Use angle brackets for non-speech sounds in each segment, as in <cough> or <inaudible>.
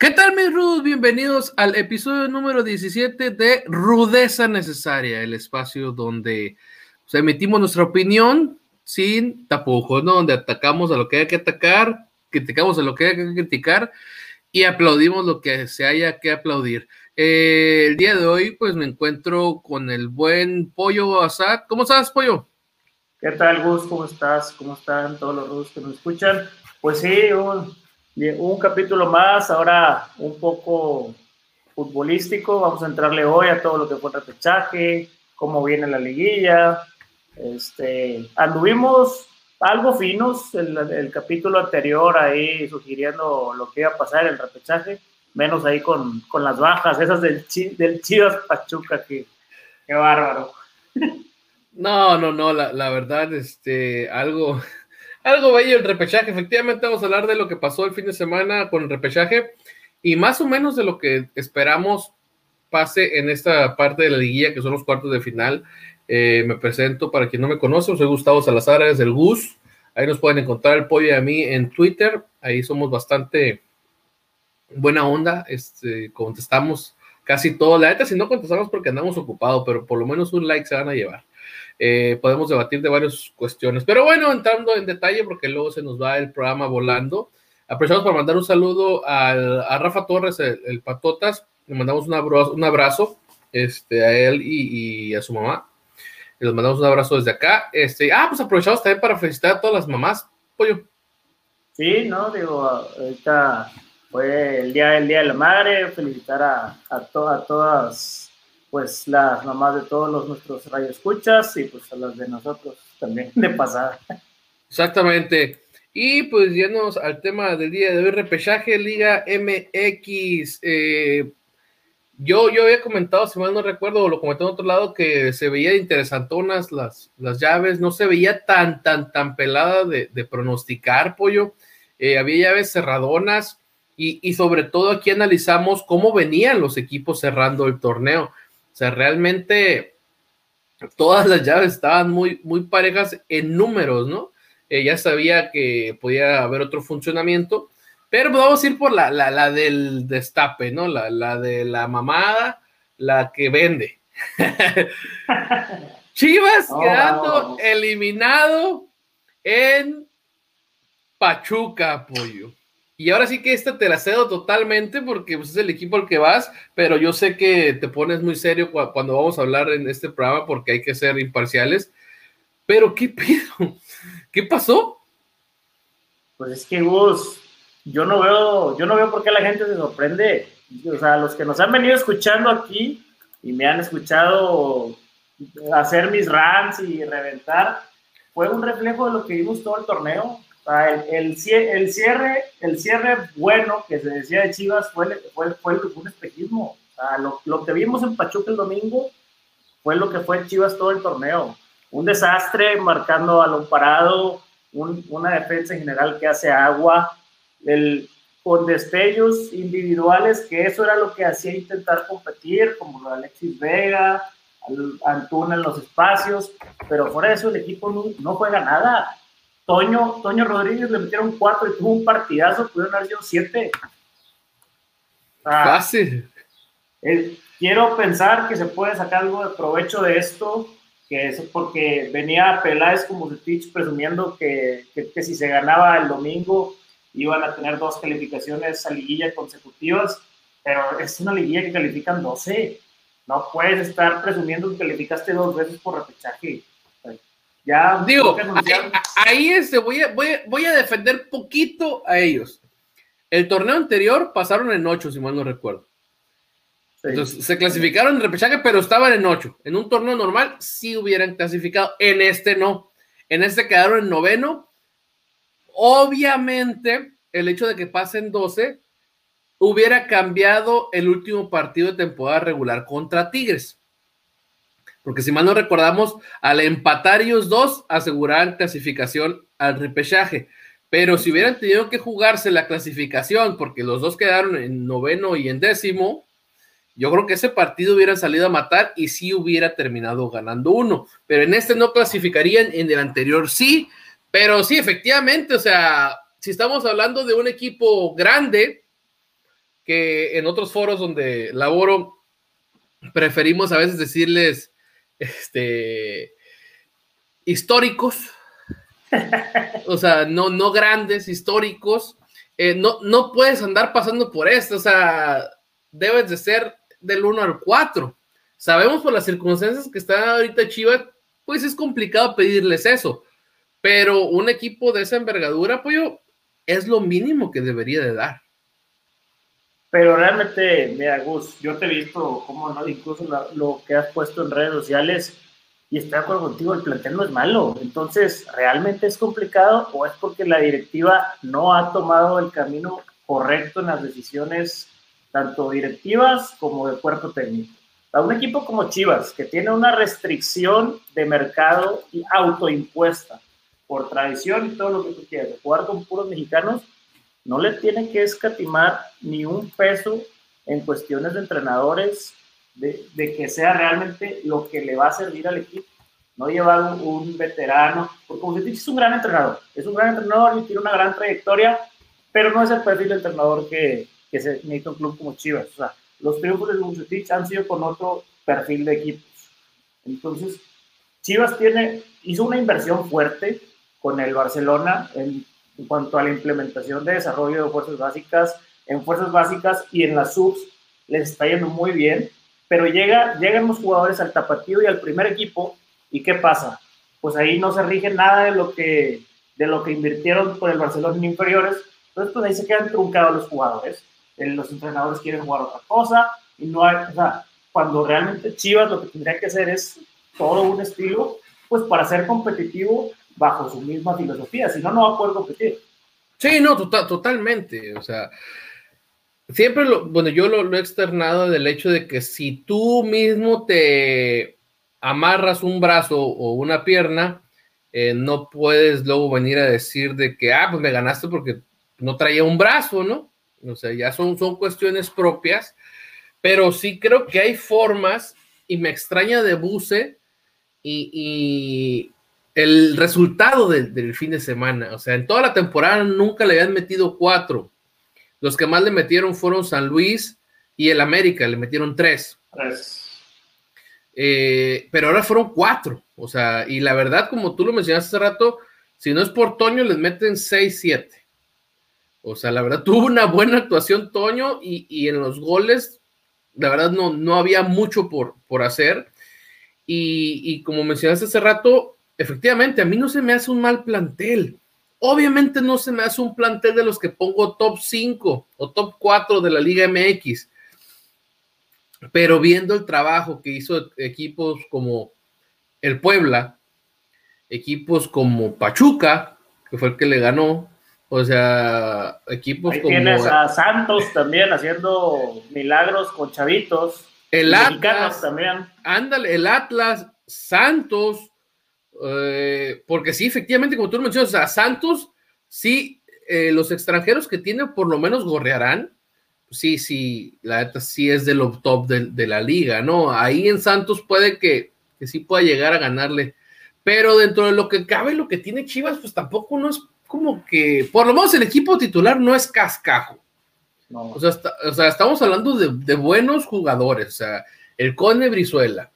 ¿Qué tal, mis rudos? Bienvenidos al episodio número 17 de Rudeza Necesaria, el espacio donde pues, emitimos nuestra opinión sin tapujos, ¿no? Donde atacamos a lo que hay que atacar, criticamos a lo que hay que criticar y aplaudimos lo que se haya que aplaudir. Eh, el día de hoy, pues me encuentro con el buen Pollo Asad. ¿Cómo estás, Pollo? ¿Qué tal, Gus? ¿Cómo estás? ¿Cómo están todos los rudos que nos escuchan? Pues sí, un un capítulo más, ahora un poco futbolístico. Vamos a entrarle hoy a todo lo que fue el repechaje, cómo viene la liguilla. Este, anduvimos algo finos el, el, capítulo anterior ahí sugiriendo lo que iba a pasar el repechaje, menos ahí con, con las bajas, esas del, del Chivas Pachuca, que, qué bárbaro. <laughs> No, no, no, la, la verdad, este, algo, algo bello el repechaje. Efectivamente, vamos a hablar de lo que pasó el fin de semana con el repechaje y más o menos de lo que esperamos pase en esta parte de la liguilla, que son los cuartos de final. Eh, me presento para quien no me conoce, soy Gustavo Salazar, es el Gus. Ahí nos pueden encontrar el pollo y a mí en Twitter. Ahí somos bastante buena onda. Este, contestamos casi todo. La neta, si no contestamos porque andamos ocupados, pero por lo menos un like se van a llevar. Eh, podemos debatir de varias cuestiones. Pero bueno, entrando en detalle, porque luego se nos va el programa volando. Aprovechamos para mandar un saludo a Rafa Torres, el, Patotas. Le mandamos un abrazo, un abrazo este, a él y, a su mamá. Les mandamos un abrazo desde acá. Este, ah, pues aprovechamos también para felicitar a todas las mamás. Pollo. Sí, no, digo, ahorita fue el día, el día de la madre. Felicitar a, a todas pues las mamás de todos los nuestros radioescuchas y pues a las de nosotros también de pasada. Exactamente. Y pues yéndonos al tema del día de hoy, repechaje Liga MX. Eh, yo, yo había comentado, si mal no recuerdo, lo comenté en otro lado, que se veía interesantonas las, las llaves, no se veía tan, tan, tan pelada de, pronosticar, pollo. Eh, había llaves cerradonas y, y sobre todo aquí analizamos cómo venían los equipos cerrando el torneo sea, realmente todas las llaves estaban muy, muy parejas en números, ¿no? Eh, ya sabía que podía haber otro funcionamiento, pero vamos a ir por la, la, del destape, ¿no? La, la, de la mamada, la que vende. <laughs> Chivas quedando eliminado en Pachuca, apoyo. Y ahora sí que esta te la cedo totalmente porque pues, es el equipo al que vas, pero yo sé que te pones muy serio cuando vamos a hablar en este programa porque hay que ser imparciales. Pero ¿qué pido? <laughs> ¿Qué pasó? Pues es que Gus, yo no veo, yo no veo por qué la gente se sorprende. O sea, los que nos han venido escuchando aquí y me han escuchado hacer mis rants y reventar, fue un reflejo de lo que vimos todo el torneo el, el, cierre, el cierre bueno que se decía de Chivas fue, fue, fue un espejismo. lo, lo, que vimos en Pachuca el domingo fue lo que fue Chivas todo el torneo. Un desastre marcando lo parado, un, una defensa en general que hace agua, el, con destellos individuales, que eso era lo que hacía intentar competir, como lo de Alexis Vega, Antuna en los espacios, pero fuera de eso el equipo no, no juega nada. Toño, Toño Rodríguez le metieron cuatro y tuvo un partidazo, pudieron haber sido siete. Fácil. quiero pensar que se puede sacar algo de provecho de esto, que es porque venía Peláez como Tich presumiendo que, que, si se ganaba el domingo iban a tener dos calificaciones a liguilla consecutivas, pero es una liguilla que califican 12. No puedes estar presumiendo que calificaste dos veces por repechaje. Ya, digo, ahí, este, voy, a, voy, a, defender poquito a ellos. El torneo anterior pasaron en ocho, si mal no recuerdo. Entonces, se clasificaron en repechaje, pero estaban en ocho. En un torneo normal sí hubieran clasificado. En este no. En este quedaron en noveno. Obviamente, el hecho de que pasen 12 hubiera cambiado el último partido de temporada regular contra Tigres porque si mal no recordamos, al empatar ellos dos, aseguraban clasificación al repechaje. Pero si hubieran tenido que jugarse la clasificación, porque los dos quedaron en noveno y en décimo, yo creo que ese partido hubiera salido a matar y sí hubiera terminado ganando uno. Pero en este no clasificarían, en el anterior sí. Pero sí, efectivamente, o sea, si estamos hablando de un equipo grande, que en otros foros donde laboro preferimos a veces decirles este, históricos, o sea, no, no grandes, históricos, eh, no, no puedes andar pasando por esto, o sea, debes de ser del 1 al 4. Sabemos por las circunstancias que está ahorita Chivas, pues es complicado pedirles eso, pero un equipo de esa envergadura, pues es lo mínimo que debería de dar. Pero realmente, mira, Gus, yo te he visto cómo no, incluso lo que has puesto en redes sociales, y estoy de acuerdo contigo, el plantel no es malo. Entonces, ¿realmente es complicado o es porque la directiva no ha tomado el camino correcto en las decisiones, tanto directivas como de cuerpo técnico? A un equipo como Chivas, que tiene una restricción de mercado y autoimpuesta por tradición y todo lo que tú quieras, jugar con puros mexicanos, no le tiene que escatimar ni un peso en cuestiones de entrenadores, de, que sea realmente lo que le va a servir al equipo. No llevar un, veterano, porque Bucetich es un gran entrenador, es un gran entrenador y tiene una gran trayectoria, pero no es el perfil de entrenador que, que necesita un club como Chivas. O sea, los triunfos de Bucetich han sido con otro perfil de equipos. Entonces, Chivas tiene, hizo una inversión fuerte con el Barcelona en en cuanto a la implementación de desarrollo de fuerzas básicas, en fuerzas básicas y en las subs les está yendo muy bien, pero llega, llegan los jugadores al tapatío y al primer equipo, ¿y qué pasa? Pues ahí no se rige nada de lo que, de lo que invirtieron por el Barcelona en inferiores, entonces pues ahí se quedan truncados los jugadores, los entrenadores quieren jugar otra cosa, y no hay, o sea, cuando realmente Chivas lo que tendría que hacer es todo un estilo, pues para ser competitivo bajo su misma filosofía, si no, no va a poder competir. Sí, no, tota-, totalmente, o sea, siempre, lo, bueno, yo lo, he externado del hecho de que si tú mismo te amarras un brazo o una pierna, eh, no puedes luego venir a decir de que, ah, pues me ganaste porque no traía un brazo, ¿no? O sea, ya son, son cuestiones propias, pero sí creo que hay formas, y me extraña de Buse, y, el resultado del, fin de semana. O sea, en toda la temporada nunca le habían metido cuatro. Los que más le metieron fueron San Luis y el América, le metieron tres. Eh, pero ahora fueron cuatro. O sea, y la verdad, como tú lo mencionaste hace rato, si no es por Toño, les meten seis, siete. O sea, la verdad, <laughs> tuvo una buena actuación Toño y, en los goles, la verdad, no, no había mucho por, por hacer. Y, y como mencionaste hace rato, efectivamente, a mí no se me hace un mal plantel. Obviamente no se me hace un plantel de los que pongo top 5 o top 4 de la Liga MX. Pero viendo el trabajo que hizo equipos como el Puebla, equipos como Pachuca, que fue el que le ganó, o sea, equipos Ahí Tienes a Santos también haciendo milagros con chavitos. El Atlas también. Ándale, el Atlas, Santos, eh, porque sí, efectivamente, como tú mencionas, a Santos, sí, eh, los extranjeros que tiene por lo menos gorrearán. Sí, sí, la neta sí es de lo top de, la liga, ¿no? Ahí en Santos puede que, que sí pueda llegar a ganarle. Pero dentro de lo que cabe, lo que tiene Chivas, pues tampoco no es como que, por lo menos el equipo titular no es cascajo. O, sea, estamos hablando de, de, buenos jugadores. O sea, el Cone Brizuela,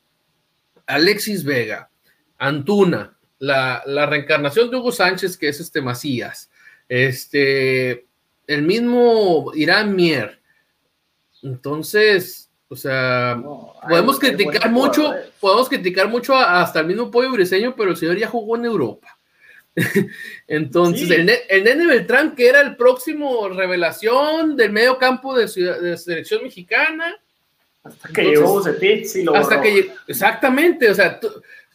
Alexis Vega, Antuna, la, reencarnación de Hugo Sánchez, que es este Macías, este, el mismo Irán Mier. Entonces, o sea, podemos criticar mucho, podemos criticar mucho hasta el mismo Pollo Briseño, pero el señor ya jugó en Europa. <laughs> Entonces, el, el, Nene Beltrán, que era el próximo revelación del medio campo de, de selección mexicana. Hasta que llegó Bucetich y lo Hasta que exactamente, o sea,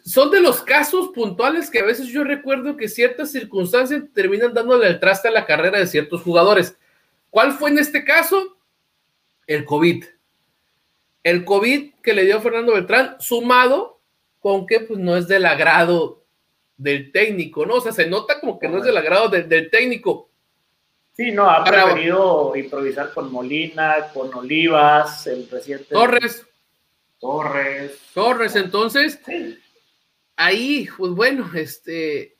son de los casos puntuales que a veces yo recuerdo que ciertas circunstancias terminan dándole el traste a la carrera de ciertos jugadores. ¿Cuál fue en este caso? El COVID. El COVID que le dio Fernando Beltrán, sumado con que pues no es del agrado del técnico, ¿no? O sea, se nota como que no es del agrado del técnico. Sí, no, ha preferido improvisar con Molina, con Olivas, el presidente. Torres. Torres. Torres, entonces, sí ahí, pues bueno, este,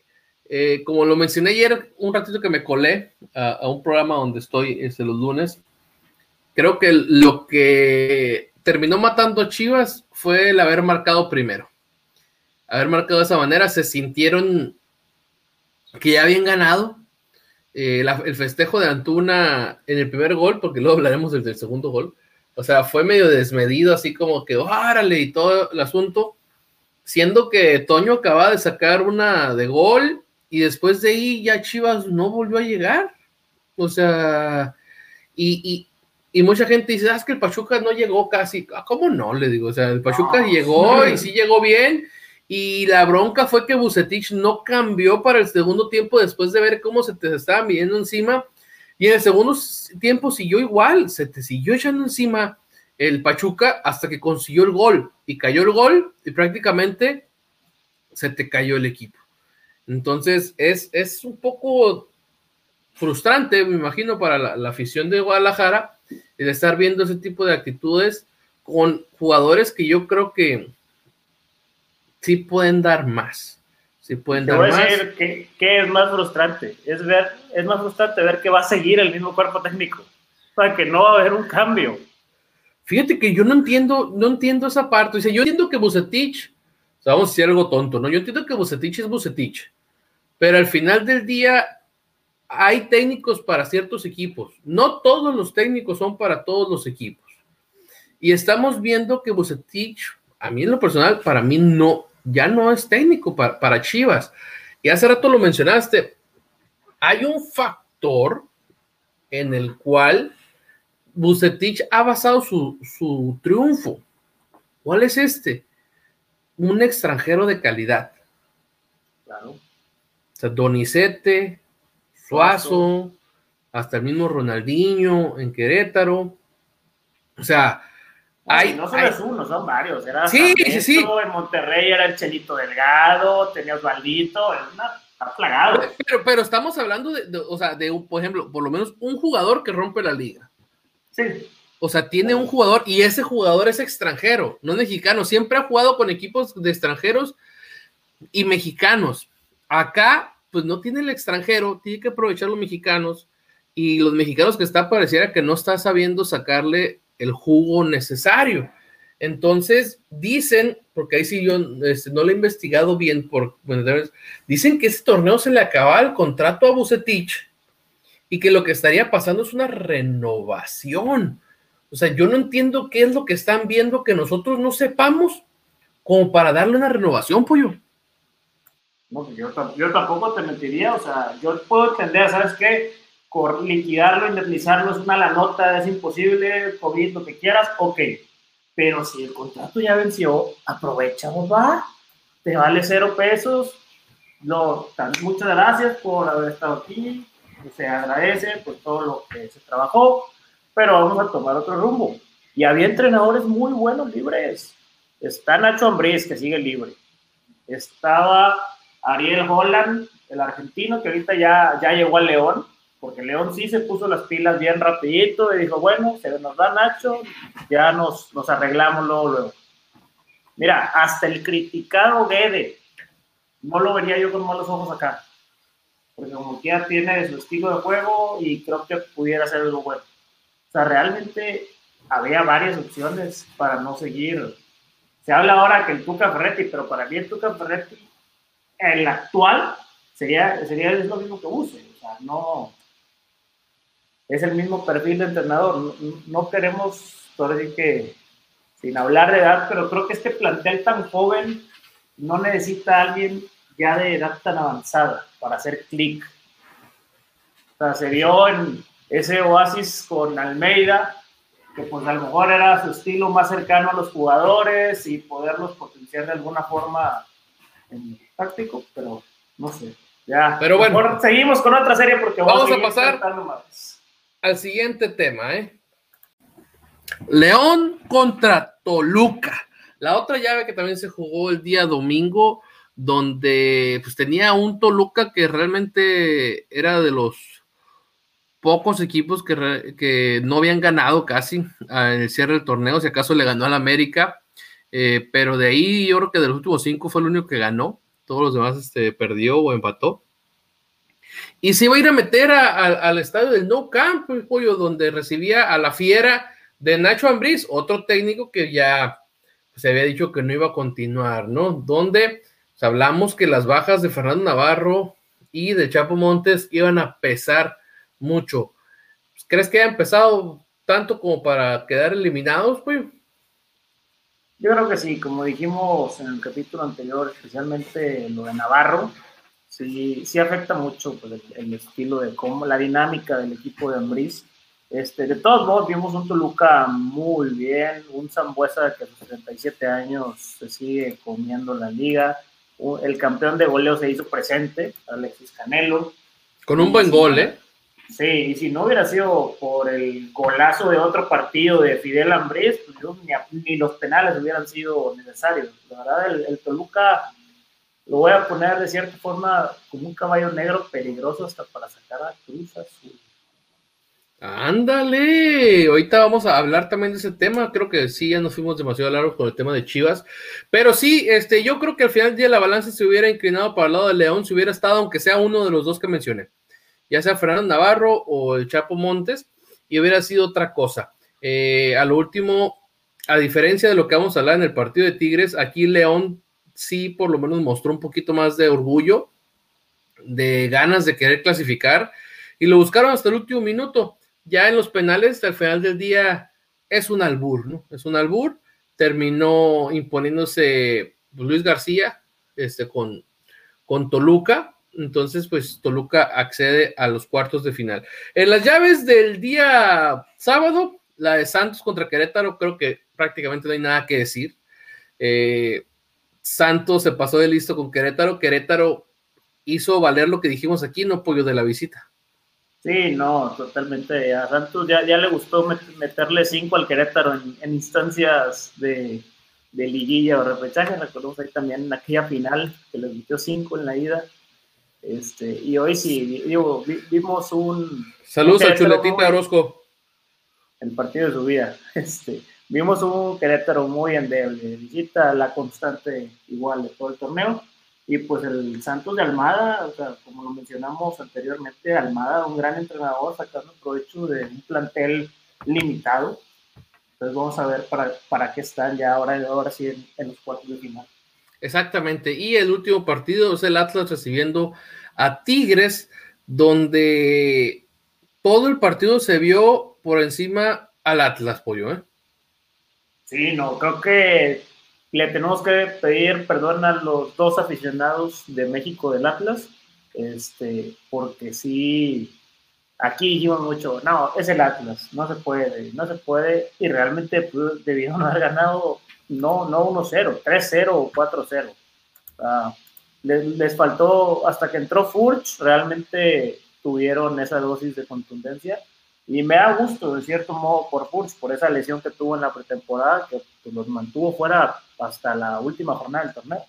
eh, como lo mencioné ayer, un ratito que me colé a, un programa donde estoy este, los lunes, creo que lo que terminó matando a Chivas fue el haber marcado primero. Haber marcado de esa manera, se sintieron que ya habían ganado. Eh, el festejo de Antuna en el primer gol, porque luego hablaremos del, segundo gol. O sea, fue medio desmedido, así como que, órale, y todo el asunto. Siendo que Toño acaba de sacar una de gol y después de ahí ya Chivas no volvió a llegar. O sea, y, y mucha gente dice, ah, es que el Pachuca no llegó casi. Ah, ¿Cómo no? Le digo, o sea, el Pachuca llegó y sí llegó bien. Y la bronca fue que Bucetich no cambió para el segundo tiempo después de ver cómo se te estaban viendo encima. Y en el segundo tiempo siguió igual, se te siguió echando encima el Pachuca hasta que consiguió el gol. Y cayó el gol y prácticamente se te cayó el equipo. Entonces es, es un poco frustrante, me imagino, para la afición de Guadalajara el estar viendo ese tipo de actitudes con jugadores que yo creo que sí pueden dar más. Sí pueden dar más. ¿qué, es más frustrante? Es, ver, es más frustrante ver que va a seguir el mismo cuerpo técnico, para que no va a haber un cambio. Fíjate que yo no entiendo, no entiendo esa parte. Dice, yo entiendo que Bucetich, vamos a decir algo tonto, ¿no? Yo entiendo que Bucetich es Bucetich, pero al final del día hay técnicos para ciertos equipos. No todos los técnicos son para todos los equipos. Y estamos viendo que Bucetich, a mí en lo personal, para mí no, ya no es técnico para, Chivas. Y hace rato lo mencionaste. Hay un factor en el cual Bucetich ha basado su, su triunfo. ¿Cuál es este? Un extranjero de calidad. Claro. O sea, Donizete, Suazo, hasta el mismo Ronaldinho en Querétaro. O sea, hay, no solo es uno, son varios. Era sí, sí, sí. En Monterrey era el Chelito Delgado, tenía Osvaldito, está plagado. Pero, pero estamos hablando de, o sea, de, por ejemplo, por lo menos un jugador que rompe la liga. Sí. O sea, tiene un jugador y ese jugador es extranjero, no mexicano. Siempre ha jugado con equipos de extranjeros y mexicanos. Acá pues no tiene el extranjero, tiene que aprovechar los mexicanos y los mexicanos que está pareciera que no está sabiendo sacarle el jugo necesario. Entonces dicen, porque ahí sí yo este, no lo he investigado bien, por, dicen que ese torneo se le acaba el contrato a Bucetich y que lo que estaría pasando es una renovación. O sea, yo no entiendo qué es lo que están viendo que nosotros no sepamos como para darle una renovación, pollo. No, yo, yo, tampoco te mentiría, o sea, yo puedo entender, ¿sabes qué? Por liquidarlo, indemnizarlo es una la nota, es imposible, COVID, lo que quieras, ok. Pero si el contrato ya venció, aprovechamos, va, te vale cero pesos. No, muchas gracias por haber estado aquí, se agradece por todo lo que se trabajó, pero vamos a tomar otro rumbo. Y había entrenadores muy buenos libres. Está Nacho Ambriz, que sigue libre. Estaba Ariel Holland, el argentino, que ahorita ya, ya llegó al León, porque León sí se puso las pilas bien rapidito y dijo, bueno, se nos da Nacho, ya nos, nos arreglamos luego, luego. Mira, hasta el criticado Guede, no lo vería yo con malos ojos acá, porque como que ya tiene su estilo de juego y creo que pudiera ser algo bueno. O sea, realmente había varias opciones para no seguir. Se habla ahora que el Tuca Ferretti, pero para mí el Tuca Ferretti el actual sería, sería lo mismo que use. O sea, no. Es el mismo perfil de entrenador. No, queremos, por decir que, sin hablar de edad, pero creo que este plantel tan joven no necesita a alguien ya de edad tan avanzada para hacer clic. O sea, se vio en ese oasis con Almeida, que pues a lo mejor era su estilo más cercano a los jugadores y poderlos potenciar de alguna forma en, táctico, pero no sé. Ya. Pero bueno. seguimos con otra serie porque vamos, a, pasar al siguiente tema, ¿eh? León contra Toluca. La otra llave que también se jugó el día domingo, donde pues tenía un Toluca que realmente era de los pocos equipos que, que no habían ganado casi en el cierre del torneo, si acaso le ganó al América, eh, pero de ahí yo creo que de los últimos cinco fue el único que ganó todos los demás este, perdió o empató. Y se iba a ir a meter al estadio del No Camp, el pollo, donde recibía a la fiera de Nacho Ambriz, otro técnico que ya se había dicho que no iba a continuar, ¿no? Donde pues, hablamos que las bajas de Fernando Navarro y de Chapo Montes iban a pesar mucho. ¿Crees que haya empezado tanto como para quedar eliminados, pues? Yo creo que sí, como dijimos en el capítulo anterior, especialmente lo de Navarro, sí, sí afecta mucho pues, el, estilo de cómo, la dinámica del equipo de Ambriz. Este, de todos modos, vimos un Toluca muy bien, un Zambuesa que a sus 37 años se sigue comiendo la liga, el campeón de goleo se hizo presente, Alexis Canelo. Con un buen gol, ¿eh? Sí, y si no hubiera sido por el golazo de otro partido de Fidel Ambrés, pues ni, los penales hubieran sido necesarios. La verdad, el, Toluca lo voy a poner de cierta forma como un caballo negro peligroso hasta para sacar a Cruz Azul. Ándale, ahorita vamos a hablar también de ese tema. Creo que sí, ya nos fuimos demasiado largos con el tema de Chivas. Pero sí, este, yo creo que al final del día la balanza se hubiera inclinado para el lado de León si hubiera estado, aunque sea uno de los dos que mencioné ya sea Fernando Navarro o el Chapo Montes, y hubiera sido otra cosa. Eh, a lo último, a diferencia de lo que vamos a hablar en el partido de Tigres, aquí León sí por lo menos mostró un poquito más de orgullo, de ganas de querer clasificar, y lo buscaron hasta el último minuto. Ya en los penales, al final del día, es un albur, ¿no? Es un albur. Terminó imponiéndose Luis García este, con, con Toluca, entonces, pues Toluca accede a los cuartos de final. En las llaves del día sábado, la de Santos contra Querétaro, creo que prácticamente no hay nada que decir. Eh, Santos se pasó de listo con Querétaro. Querétaro hizo valer lo que dijimos aquí, no pollo de la visita. Sí, no, totalmente. A Santos ya, le gustó meterle cinco al Querétaro en, instancias de, liguilla o repechaje. Recordemos ahí también en aquella final que le metió cinco en la ida este, y hoy sí, digo, vimos un... Saludos a Chuletita Orozco. El partido de su vida. <laughs> Este, vimos un Querétaro muy endeble, visita la constante igual de todo el torneo. Y pues el Santos de Almada, o sea, como lo mencionamos anteriormente, Almada, un gran entrenador, sacando provecho de un plantel limitado. Entonces vamos a ver para, para qué están ya ahora, ahora sí en, en los cuartos de final. Exactamente. Y el último partido es el Atlas recibiendo a Tigres, donde todo el partido se vio por encima al Atlas, pollo, ¿eh? Sí, no, creo que le tenemos que pedir perdón a los dos aficionados de México del Atlas, este, porque sí, aquí dijimos mucho, no, es el Atlas, no se puede, no se puede, y realmente pues, debieron <laughs> haber ganado no, no 1-0, 3-0 o 4-0. les, faltó, hasta que entró Furch, realmente tuvieron esa dosis de contundencia. Y me da gusto, de cierto modo, por Furch, por esa lesión que tuvo en la pretemporada, que los mantuvo fuera hasta la última jornada del torneo.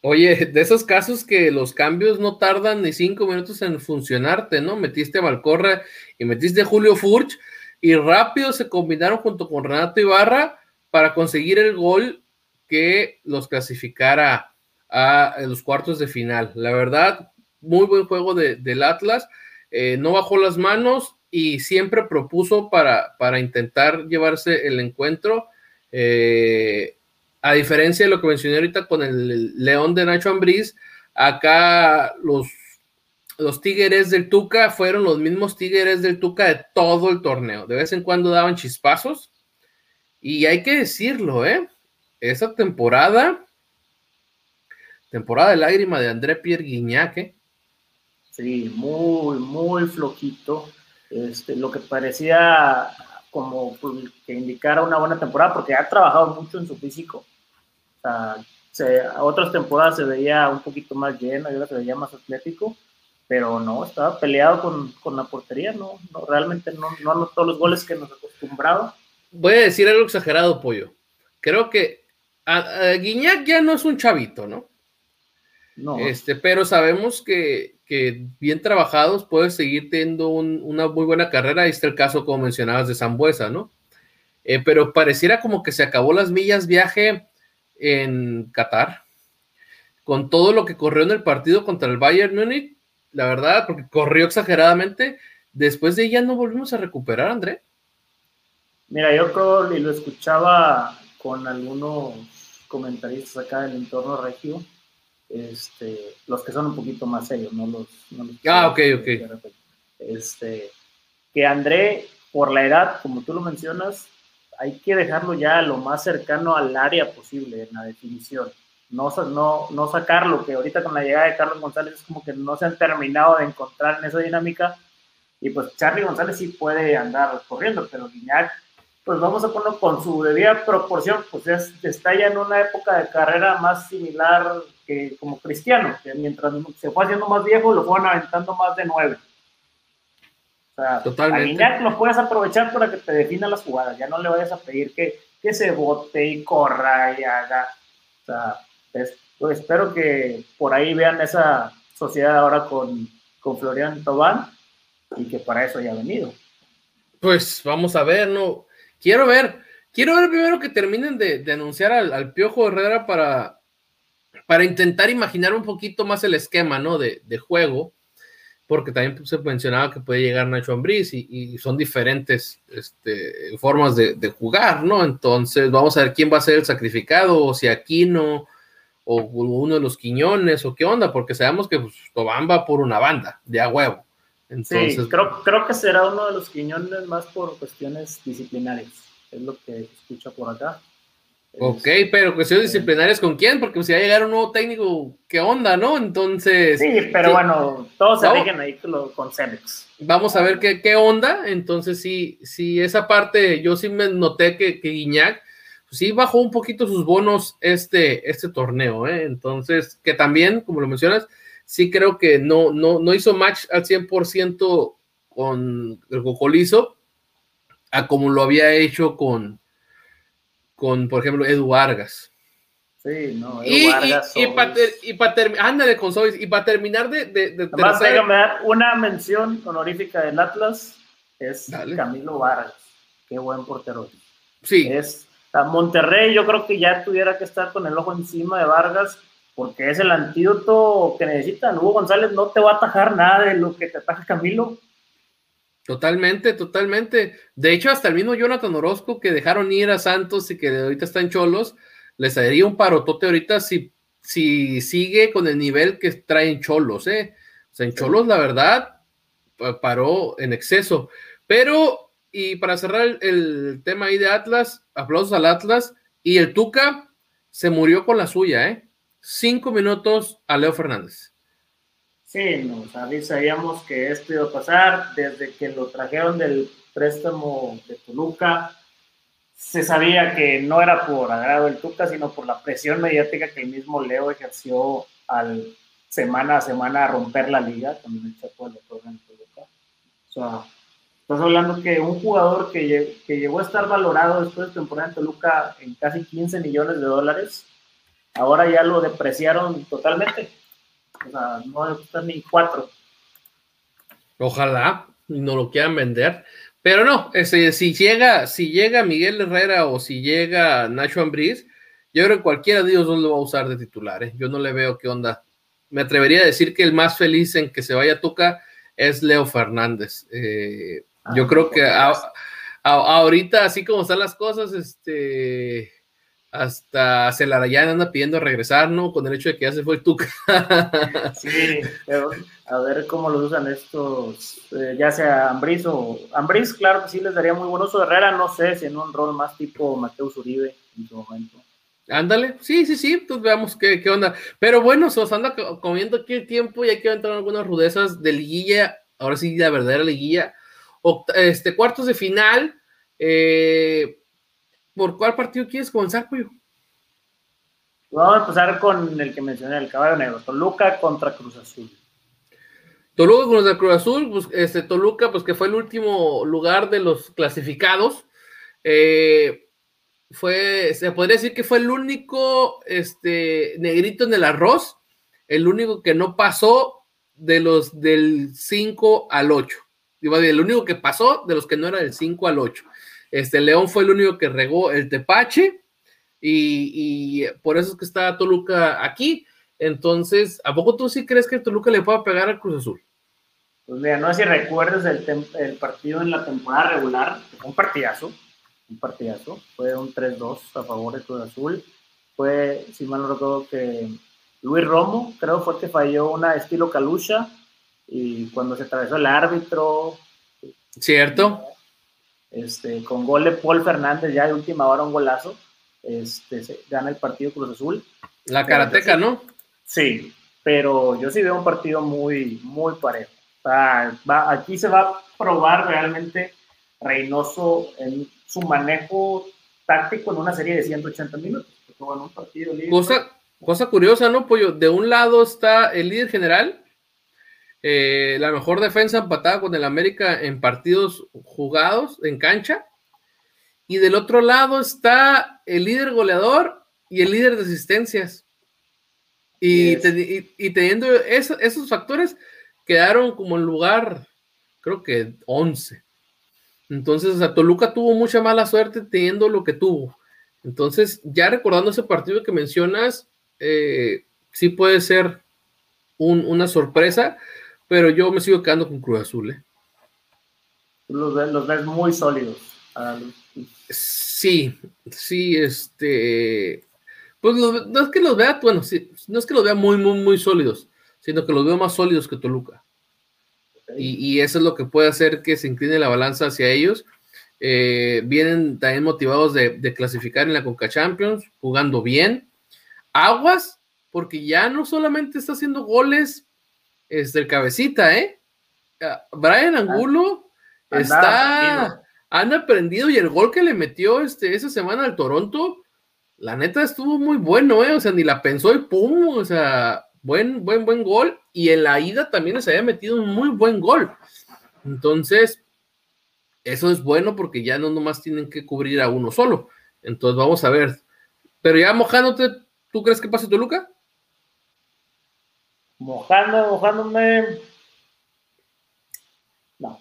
Oye, de esos casos que los cambios no tardan ni cinco minutos en funcionarte, ¿no? Metiste a Malcorra y metiste a Julio Furch y rápido se combinaron junto con Renato Ibarra para conseguir el gol que los clasificara a, los cuartos de final. La verdad, muy buen juego del Atlas. Eh, no bajó las manos y siempre propuso para, para intentar llevarse el encuentro. Eh, a diferencia de lo que mencioné ahorita con el León de Nacho Ambriz, acá los, los Tigres del Tuca fueron los mismos Tigres del Tuca de todo el torneo. De vez en cuando daban chispazos, y hay que decirlo, ¿eh? Esa temporada, temporada de lágrima de André Pierre Guignac, ¿eh? Sí, muy, muy flojito. Este, lo que parecía como pues, que indicara una buena temporada, porque ha trabajado mucho en su físico. Otras temporadas se veía un poquito más lleno, y ahora se veía más atlético, pero no, estaba peleado con, con la portería, no, no realmente no, no anotó los goles que nos acostumbraba voy a decir algo exagerado, pollo. Creo que a, Guiñac ya no es un chavito, ¿no? No. Este, pero sabemos que, bien trabajados puede seguir teniendo una muy buena carrera. Ahí está el caso, como mencionabas, de Zambuesa, ¿no? Eh, pero pareciera como que se acabó las millas viaje en Qatar. Con todo lo que corrió en el partido contra el Bayern Múnich, la verdad, porque corrió exageradamente. Después de ella no volvimos a recuperar, André. Mira, yo creo, y lo escuchaba con algunos comentaristas acá del entorno regio, este, los que son un poquito más serios, no los... ah, ok, ok. Este, que André, por la edad, como tú lo mencionas, hay que dejarlo ya lo más cercano al área posible en la definición. No, no, no sacarlo, que ahorita con la llegada de Carlos González es como que no se han terminado de encontrar en esa dinámica. Y pues Charlie González sí puede andar corriendo, pero Guiñac pues vamos a ponerlo con su debida proporción, pues está ya en una época de carrera más similar que como Cristiano, que mientras se fue haciendo más viejo, lo fueron aventando más de nueve. O sea, Totalmente. a lo puedes aprovechar para que te defina las jugadas, ya no le vayas a pedir que, que se bote y corra y haga. O sea, pues, espero que por ahí vean esa sociedad ahora con, con Florian Tobán y que para eso haya venido. Pues vamos a ver, ¿no? Quiero ver, quiero ver primero que terminen de, anunciar al, Piojo Herrera para, para intentar imaginar un poquito más el esquema, ¿no? De, juego, porque también se mencionaba que puede llegar Nacho Ambriz y, son diferentes este, formas de, jugar, ¿no? Entonces, vamos a ver quién va a ser el sacrificado, o si Aquino, o uno de los Quiñones, o qué onda, porque sabemos que pues, Tobán va por una banda, de a huevo. Entonces, sí, creo, creo que será uno de los Quiñones más por cuestiones disciplinarias, es lo que escucha por acá. Ok, pero cuestiones disciplinarias con quién, porque si va a llegar un nuevo técnico, ¿qué onda, no? Entonces. Sí, pero bueno, todos se rigen ahí con Cemex. Vamos a ver qué, qué, onda. Entonces, sí, sí, esa parte, yo sí me noté que, que Guiñac, pues sí bajó un poquito sus bonos este, este torneo, ¿eh? Entonces, que también, como lo mencionas, sí creo que no, no, no hizo match al 100% con el Cocolizo, a como lo había hecho con, con por ejemplo, Edu Vargas. Sí, no, Edu y, Vargas. Y, y para terminar, ándale con Sobis, y para terminar de. de, de dar una mención honorífica del Atlas, es Camilo Vargas. Qué buen portero. Sí. Es, a Monterrey, yo creo que ya tuviera que estar con el ojo encima de Vargas porque es el antídoto que necesitan. Hugo González no te va a atajar nada de lo que te ataja Camilo. Totalmente, totalmente. De hecho, hasta el mismo Jonathan Orozco que dejaron ir a Santos y que ahorita está en Cholos, les daría un parotote ahorita si, si sigue con el nivel que traen Cholos, ¿eh? O sea, en Cholos, la verdad, paró en exceso. Pero, y para cerrar el, el tema ahí de Atlas, aplausos al Atlas, y el Tuca se murió con la suya, ¿eh? Cinco minutos a Leo Fernández. Sí, no, sabíamos que esto iba a pasar desde que lo trajeron del préstamo de Toluca. Se sabía que no era por agrado del Tuca, sino por la presión mediática que el mismo Leo ejerció al semana a semana a romper la liga cuando el Chapo de Toluca. O sea, estás hablando que un jugador que, que llegó a estar valorado después de temporada en Toluca en casi 15 millones de dólares, ahora ya lo depreciaron totalmente. O sea, no debe ni cuatro. Ojalá no lo quieran vender. Pero no, ese, si llega, si llega Miguel Herrera o si llega Nacho Ambriz, yo creo que cualquiera de ellos no lo va a usar de titulares. Yo no le veo qué onda. Me atrevería a decir que el más feliz en que se vaya a Tuca es Leo Fernández. Eh, yo ah, creo que ahorita, así como están las cosas, este hasta Celarayán anda pidiendo regresar, ¿no? Con el hecho de que ya se fue el Tuca. <laughs> sí, pero a ver cómo lo usan estos, eh, ya sea Ambris o... Ambris, claro que sí les daría muy buen uso. Herrera, no sé, si en un rol más tipo Mateus Uribe en su momento. Ándale, sí, sí, sí, pues veamos qué, qué onda. Pero bueno, se os anda comiendo aquí el tiempo y hay que entrar algunas rudezas de liguilla, ahora sí, la verdadera liguilla. este, cuartos de final, eh, ¿Por cuál partido quieres comenzar, Puyo? Vamos a empezar con el que mencioné, el caballo negro, Toluca contra Cruz Azul. Toluca contra Cruz Azul, pues, este, Toluca, pues que fue el último lugar de los clasificados. Eh, fue, se podría decir que fue el único este, negrito en el arroz, el único que no pasó de los del 5 al 8. El único que pasó de los que no era del 5 al 8. Este León fue el único que regó el tepache y, por eso es que está Toluca aquí. Entonces, ¿a poco tú sí crees que Toluca le pueda pegar al Cruz Azul? Pues mira, no sé si recuerdas el, el partido en la temporada regular, fue un partidazo, un partidazo, fue un 3-2 a favor de Cruz Azul. Fue, si mal no recuerdo, que Luis Romo, creo fue que falló una estilo Calucha y cuando se atravesó el árbitro. Cierto. Este, con gol de Paul Fernández, ya de última hora un golazo, este, se gana el partido Cruz Azul. La karateca, ¿no? Sí, pero yo sí veo un partido muy, muy parejo. va, aquí se va a probar realmente Reynoso en su manejo táctico en una serie de 180 minutos. un partido Cosa, cosa curiosa, ¿no, Pollo? De un lado está el líder general, eh, la mejor defensa empatada con el América en partidos jugados en cancha. Y del otro lado está el líder goleador y el líder de asistencias. Y, teniendo esos factores, quedaron como en lugar, creo que 11. Entonces, o sea, Toluca tuvo mucha mala suerte teniendo lo que tuvo. Entonces, ya recordando ese partido que mencionas, eh, sí puede ser una sorpresa pero yo me sigo quedando con Cruz Azul. ¿eh? Los, ves, muy sólidos. Sí, sí, este. Pues no es que los vea, bueno, sí, no es que los vea muy, muy, muy sólidos, sino que los veo más sólidos que Toluca. Y, eso es lo que puede hacer que se incline la balanza hacia ellos. Eh, vienen también motivados de, de, clasificar en la Conca Champions, jugando bien. Aguas, porque ya no solamente está haciendo goles es del cabecita, ¿eh? Ah, Brian ah, Angulo está, han aprendido y el gol que le metió este, esa semana al Toronto, la neta estuvo muy bueno, ¿eh? O sea, ni la pensó y pum, o sea, buen, buen, buen gol. Y en la ida también se había metido un muy buen gol. Entonces, eso es bueno porque ya no nomás tienen que cubrir a uno solo. Entonces, vamos a ver. Pero ya mojándote, ¿tú crees que pase Toluca? Mojando, mojándome. No.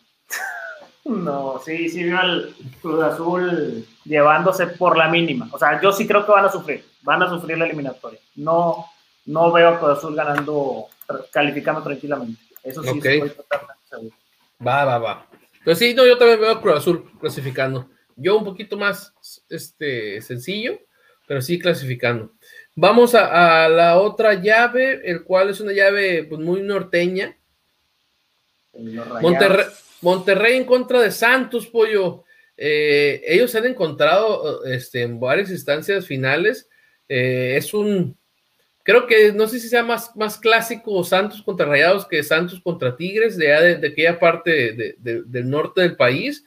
<laughs> no, sí, sí veo al Cruz Azul llevándose por la mínima. O sea, yo sí creo que van a sufrir, van a sufrir la eliminatoria. No, no veo a Cruz Azul ganando, calificando tranquilamente. Eso sí estoy totalmente seguro. Va, va, va. Entonces sí, no, yo también veo a Cruz Azul clasificando. Yo un poquito más este, sencillo, pero sí clasificando. Vamos a, la otra llave, el cual es una llave pues, muy norteña. Monterrey, en contra de Santos, pollo. Eh, ellos se han encontrado este, en varias instancias finales. Eh, es un, creo que no sé si sea más, más clásico Santos contra Rayados que Santos contra Tigres, de, de, aquella parte del norte del país.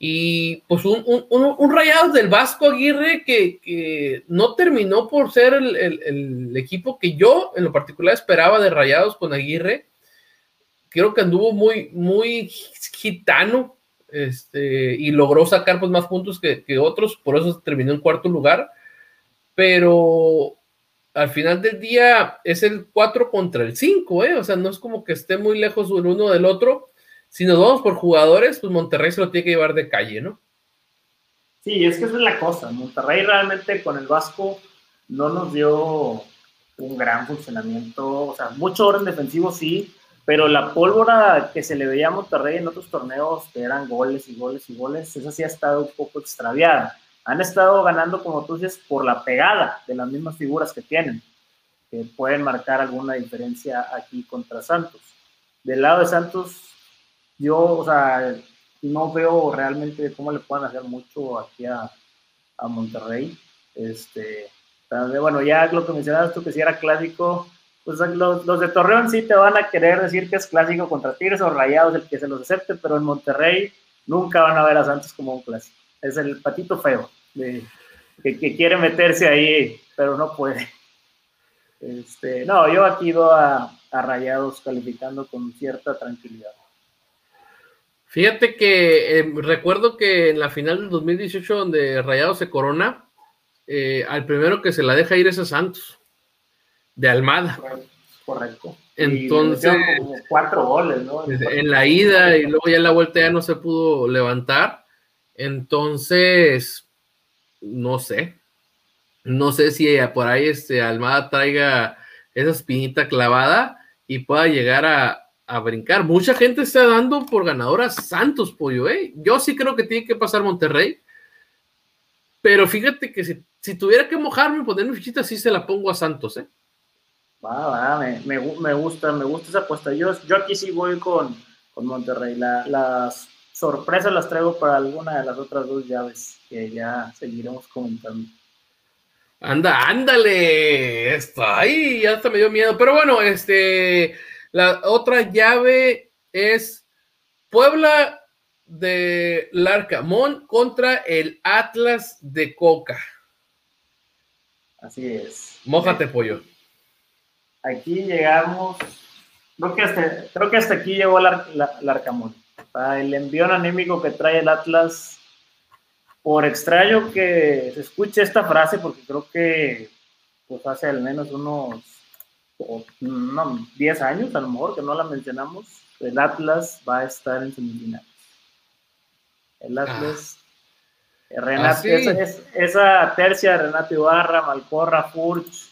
Y pues un, un, Rayados del Vasco Aguirre que, no terminó por ser el, equipo que yo en lo particular esperaba de Rayados con Aguirre. Creo que anduvo muy, muy gitano este, y logró sacar pues, más puntos que, otros, por eso terminó en cuarto lugar. Pero al final del día es el 4 contra el 5, ¿eh? o sea, no es como que esté muy lejos el uno del otro si nos vamos por jugadores, pues Monterrey se lo tiene que llevar de calle, ¿no? Sí, es que esa es la cosa. Monterrey realmente con el Vasco no nos dio un gran funcionamiento, o sea, mucho orden defensivo sí, pero la pólvora que se le veía a Monterrey en otros torneos, que eran goles y goles y goles, esa sí ha estado un poco extraviada. Han estado ganando, como tú dices, por la pegada de las mismas figuras que tienen, que pueden marcar alguna diferencia aquí contra Santos. Del lado de Santos, yo, o sea, no veo realmente cómo le puedan hacer mucho aquí a, Monterrey. Este, bueno, ya lo que mencionabas tú, que si era clásico, pues los, de Torreón sí te van a querer decir que es clásico contra Tigres o Rayados, el que se los acepte, pero en Monterrey nunca van a ver a Santos como un clásico. Es el patito feo, de, que, quiere meterse ahí, pero no puede. Este, no, yo aquí ido a Rayados calificando con cierta tranquilidad. Fíjate que eh, recuerdo que en la final del 2018, donde Rayado se corona, eh, al primero que se la deja ir es a Santos, de Almada. Correcto. Entonces, cuatro goles, ¿no? En la ida y luego ya en la vuelta ya no se pudo levantar. Entonces, no sé. No sé si por ahí este Almada traiga esa espinita clavada y pueda llegar a, brincar. Mucha gente está dando por ganadora Santos, pollo, ¿eh? Yo sí creo que tiene que pasar Monterrey, pero fíjate que si, tuviera que mojarme, poner mi fichita, sí se la pongo a Santos, ¿eh? Va, va, me, gusta, me gusta esa apuesta. Yo, yo aquí sí voy con, con Monterrey. las sorpresas las traigo para alguna de las otras dos llaves que ya seguiremos comentando. Anda, ándale, esto ahí ya hasta me dio miedo, pero bueno, este, la otra llave es Puebla de Larcamón contra el Atlas de Coca. Así es. Mójate, pollo. Aquí llegamos, creo que hasta, creo que hasta aquí llegó el Arcamón. El envión anímico que trae el Atlas por extraño que se escuche esta frase, porque creo que pues hace al menos unos 10 años, a lo mejor, que no la mencionamos, el Atlas va a estar en semifinales. El ah. Atlas, ah. esa, tercia de Renato Ibarra, Malcorra, Furch,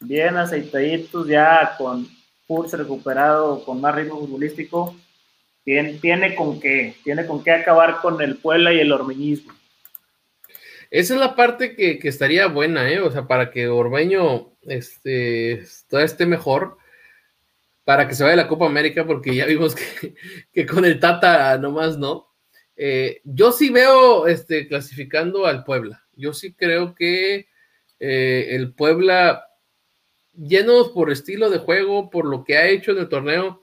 bien aceitaditos, ya con Furch recuperado, con más ritmo futbolístico, tiene, tiene con qué, tiene con qué acabar con el Puebla y el Ormeñismo. Esa es la parte que, estaría buena, ¿eh? O sea, para que Orbeño este, esté mejor, para que se vaya a la Copa América, porque ya vimos <laughs> que, con el Tata nomás no. Eh, yo sí veo este, clasificando al Puebla. Yo sí creo que eh, el Puebla, llenos por estilo de juego, por lo que ha hecho en el torneo,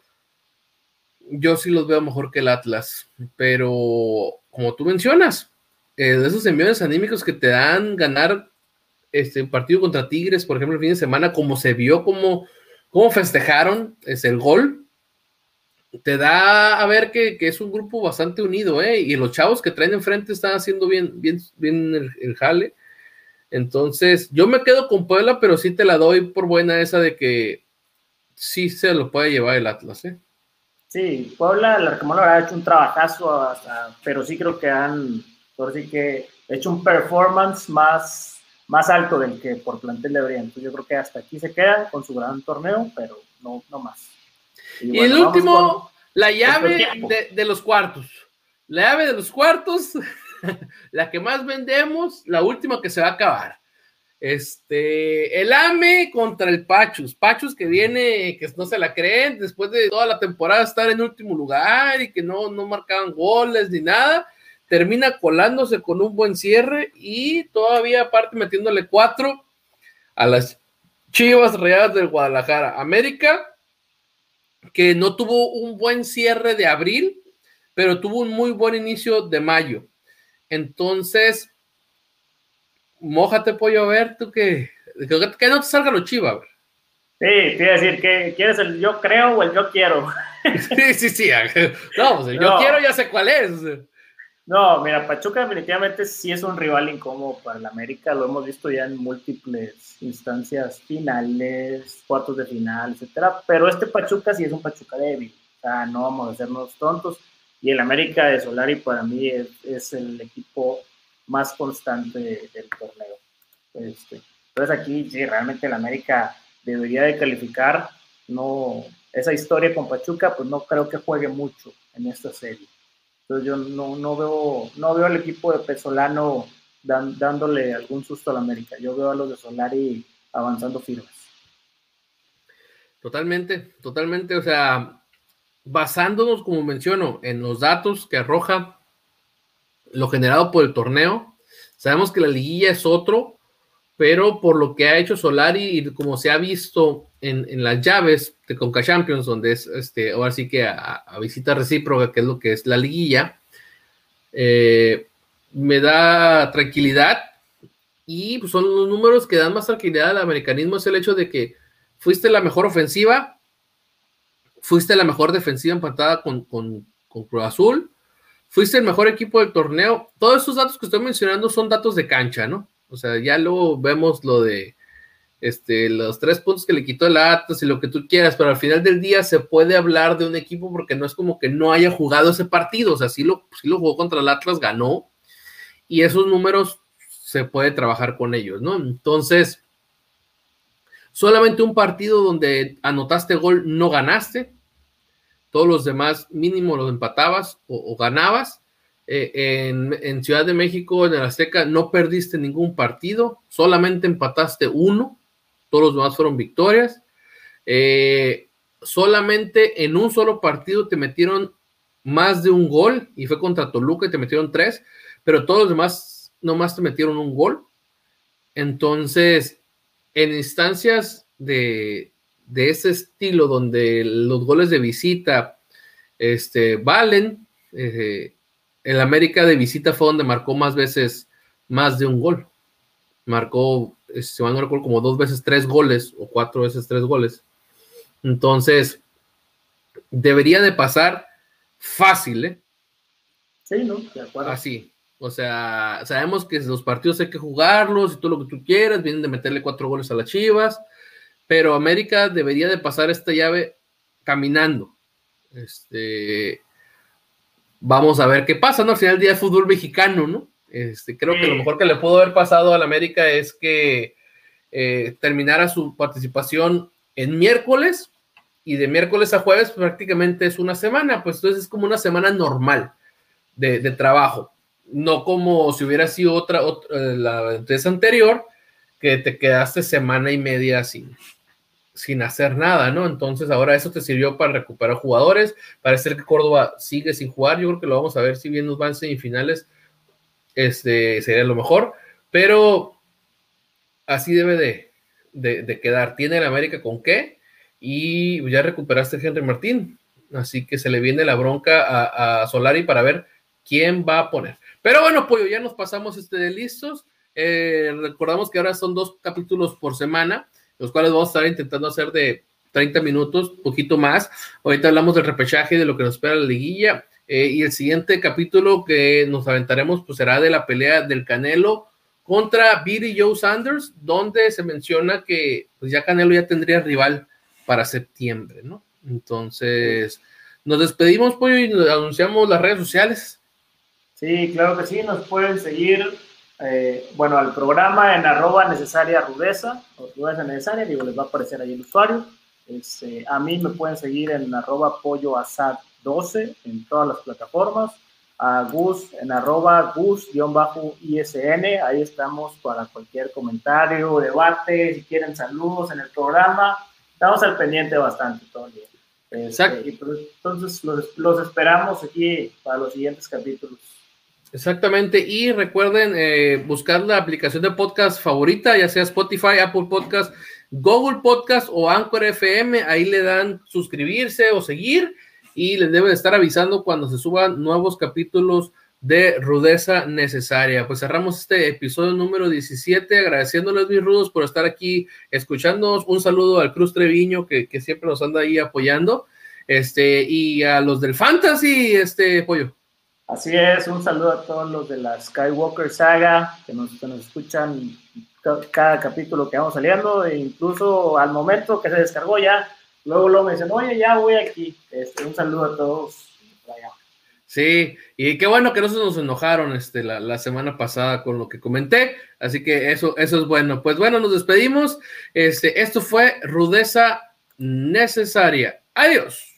yo sí los veo mejor que el Atlas. Pero como tú mencionas, eh, de esos envíos anímicos que te dan ganar este partido contra Tigres, por ejemplo, el fin de semana, como se vio, como, como festejaron es el gol, te da a ver que, es un grupo bastante unido, ¿eh? Y los chavos que traen enfrente están haciendo bien, bien, bien el, jale. Entonces, yo me quedo con Puebla, pero sí te la doy por buena esa de que sí se lo puede llevar el Atlas, ¿eh? Sí, Puebla, el Arcamón ha hecho un trabajazo, pero sí creo que han por sí que he hecho un performance más, más alto del que por plantel debería. Entonces yo creo que hasta aquí se queda con su gran torneo, pero no, no más. Y, el último, la llave de, los cuartos. La llave de los cuartos, <laughs> la que más vendemos, la última que se va a acabar. Este, el AME contra el Pachus. Pachus que viene, que no se la creen, después de toda la temporada estar en último lugar y que no, no marcaban goles ni nada termina colándose con un buen cierre y todavía aparte metiéndole cuatro a las Chivas Reales del Guadalajara. América, que no tuvo un buen cierre de abril, pero tuvo un muy buen inicio de mayo. Entonces, mójate, pollo, a ver, tú que, que, no te salga lo chiva, a ver. Sí, a decir que quieres el yo creo o el yo quiero. <laughs> sí, sí, sí. No, pues yo quiero ya sé cuál es. No, mira, Pachuca definitivamente sí es un rival incómodo para el América, lo hemos visto ya en múltiples instancias finales, cuartos de final, etcétera, pero este Pachuca sí es un Pachuca débil, o sea, no vamos a hacernos tontos, y el América de Solari para mí es, el equipo más constante del torneo. Este, entonces aquí sí, realmente el América debería de calificar, no, esa historia con Pachuca, pues no creo que juegue mucho en esta serie. Entonces yo no, no, veo, no veo al equipo de Pesolano dándole algún susto a la América. Yo veo a los de Solari avanzando firmes. Totalmente, totalmente. O sea, basándonos, como menciono, en los datos que arroja lo generado por el torneo, sabemos que la liguilla es otro, pero por lo que ha hecho Solari y como se ha visto en, las llaves de Conca Champions, donde es este, ahora sí que a, visita recíproca, que es lo que es la liguilla, eh, me da tranquilidad y pues, son los números que dan más tranquilidad al americanismo, es el hecho de que fuiste la mejor ofensiva, fuiste la mejor defensiva empatada con, con, con Cruz Azul, fuiste el mejor equipo del torneo. Todos esos datos que estoy mencionando son datos de cancha, ¿no? O sea, ya luego vemos lo de este, los tres puntos que le quitó el Atlas y lo que tú quieras, pero al final del día se puede hablar de un equipo porque no es como que no haya jugado ese partido, o sea, sí lo, lo jugó contra el Atlas, ganó, y esos números se puede trabajar con ellos, ¿no? Entonces, Solamente un partido donde anotaste gol no ganaste. Todos los demás mínimo los empatabas o, ganabas. Eh, en, Ciudad de México, en el Azteca, no perdiste ningún partido, solamente empataste uno. Todos los demás fueron victorias. Eh, solamente en un solo partido te metieron más de un gol y fue contra Toluca y te metieron tres, pero todos los demás nomás te metieron un gol. Entonces, en instancias de, ese estilo, donde los goles de visita este, valen, eh, el América de visita fue donde marcó más veces más de un gol. Marcó, se van a recuerdo, como dos veces tres goles o cuatro veces tres goles. Entonces, debería de pasar fácil, ¿eh? Sí, ¿no? De acuerdo. Así. O sea, sabemos que los partidos hay que jugarlos y todo lo que tú quieras, vienen de meterle cuatro goles a las Chivas, pero América debería de pasar esta llave caminando. Este, vamos a ver qué pasa, ¿no? Al final del día de fútbol mexicano, ¿no? Este, creo que lo mejor que le pudo haber pasado al América es que eh, terminara su participación en miércoles y de miércoles a jueves prácticamente es una semana, pues entonces es como una semana normal de, de trabajo no como si hubiera sido otra, eh, la empresa anterior, que te quedaste semana y media sin, sin hacer nada, ¿no? Entonces ahora eso te sirvió para recuperar jugadores. Parece que Córdoba sigue sin jugar. Yo creo que lo vamos a ver si bien nos van semifinales. Este sería lo mejor. Pero así debe de, de, quedar. Tiene el América con qué. Y ya recuperaste a Henry Martín. Así que se le viene la bronca a, a Solari para ver quién va a poner. Pero bueno, Pollo, ya nos pasamos este de listos. Eh, recordamos que ahora son dos capítulos por semana, los cuales vamos a estar intentando hacer de 30 minutos, poquito más. Ahorita hablamos del repechaje, de lo que nos espera la liguilla. Eh, y el siguiente capítulo que nos aventaremos pues será de la pelea del Canelo contra Billy Joe Sanders, donde se menciona que pues ya Canelo ya tendría rival para septiembre, ¿no? Entonces, nos despedimos, Pollo, y anunciamos las redes sociales. Sí, claro que sí, nos pueden seguir, eh, bueno, al programa en arroba necesaria rudeza, o rudeza necesaria, digo, les va a aparecer ahí el usuario. Este, a mí me pueden seguir en arroba pollo asad 12 en todas las plataformas. A Gus en arroba Gus-ISN, ahí estamos para cualquier comentario, debate, si quieren saludos en el programa. Estamos al pendiente bastante todo el día. Este, y pues, entonces los, los esperamos aquí para los siguientes capítulos. Exactamente, y recuerden eh, buscar la aplicación de podcast favorita, ya sea Spotify, Apple Podcast, Google Podcast o Anchor FM, ahí le dan suscribirse o seguir y les debe estar avisando cuando se suban nuevos capítulos de rudeza necesaria. Pues cerramos este episodio número 17, agradeciéndoles mis rudos por estar aquí escuchándonos. Un saludo al Cruz Treviño que, que siempre nos anda ahí apoyando. Este, y a los del Fantasy, este pollo. Así es, un saludo a todos los de la Skywalker Saga que nos, nos escuchan cada capítulo que vamos saliendo, e incluso al momento que se descargó ya, luego lo me dicen, oye, ya voy aquí. Este, un saludo a todos. Sí, y qué bueno que no se nos enojaron este, la, la, semana pasada con lo que comenté, así que eso, eso es bueno. Pues bueno, nos despedimos. Este, esto fue Rudeza Necesaria. Adiós.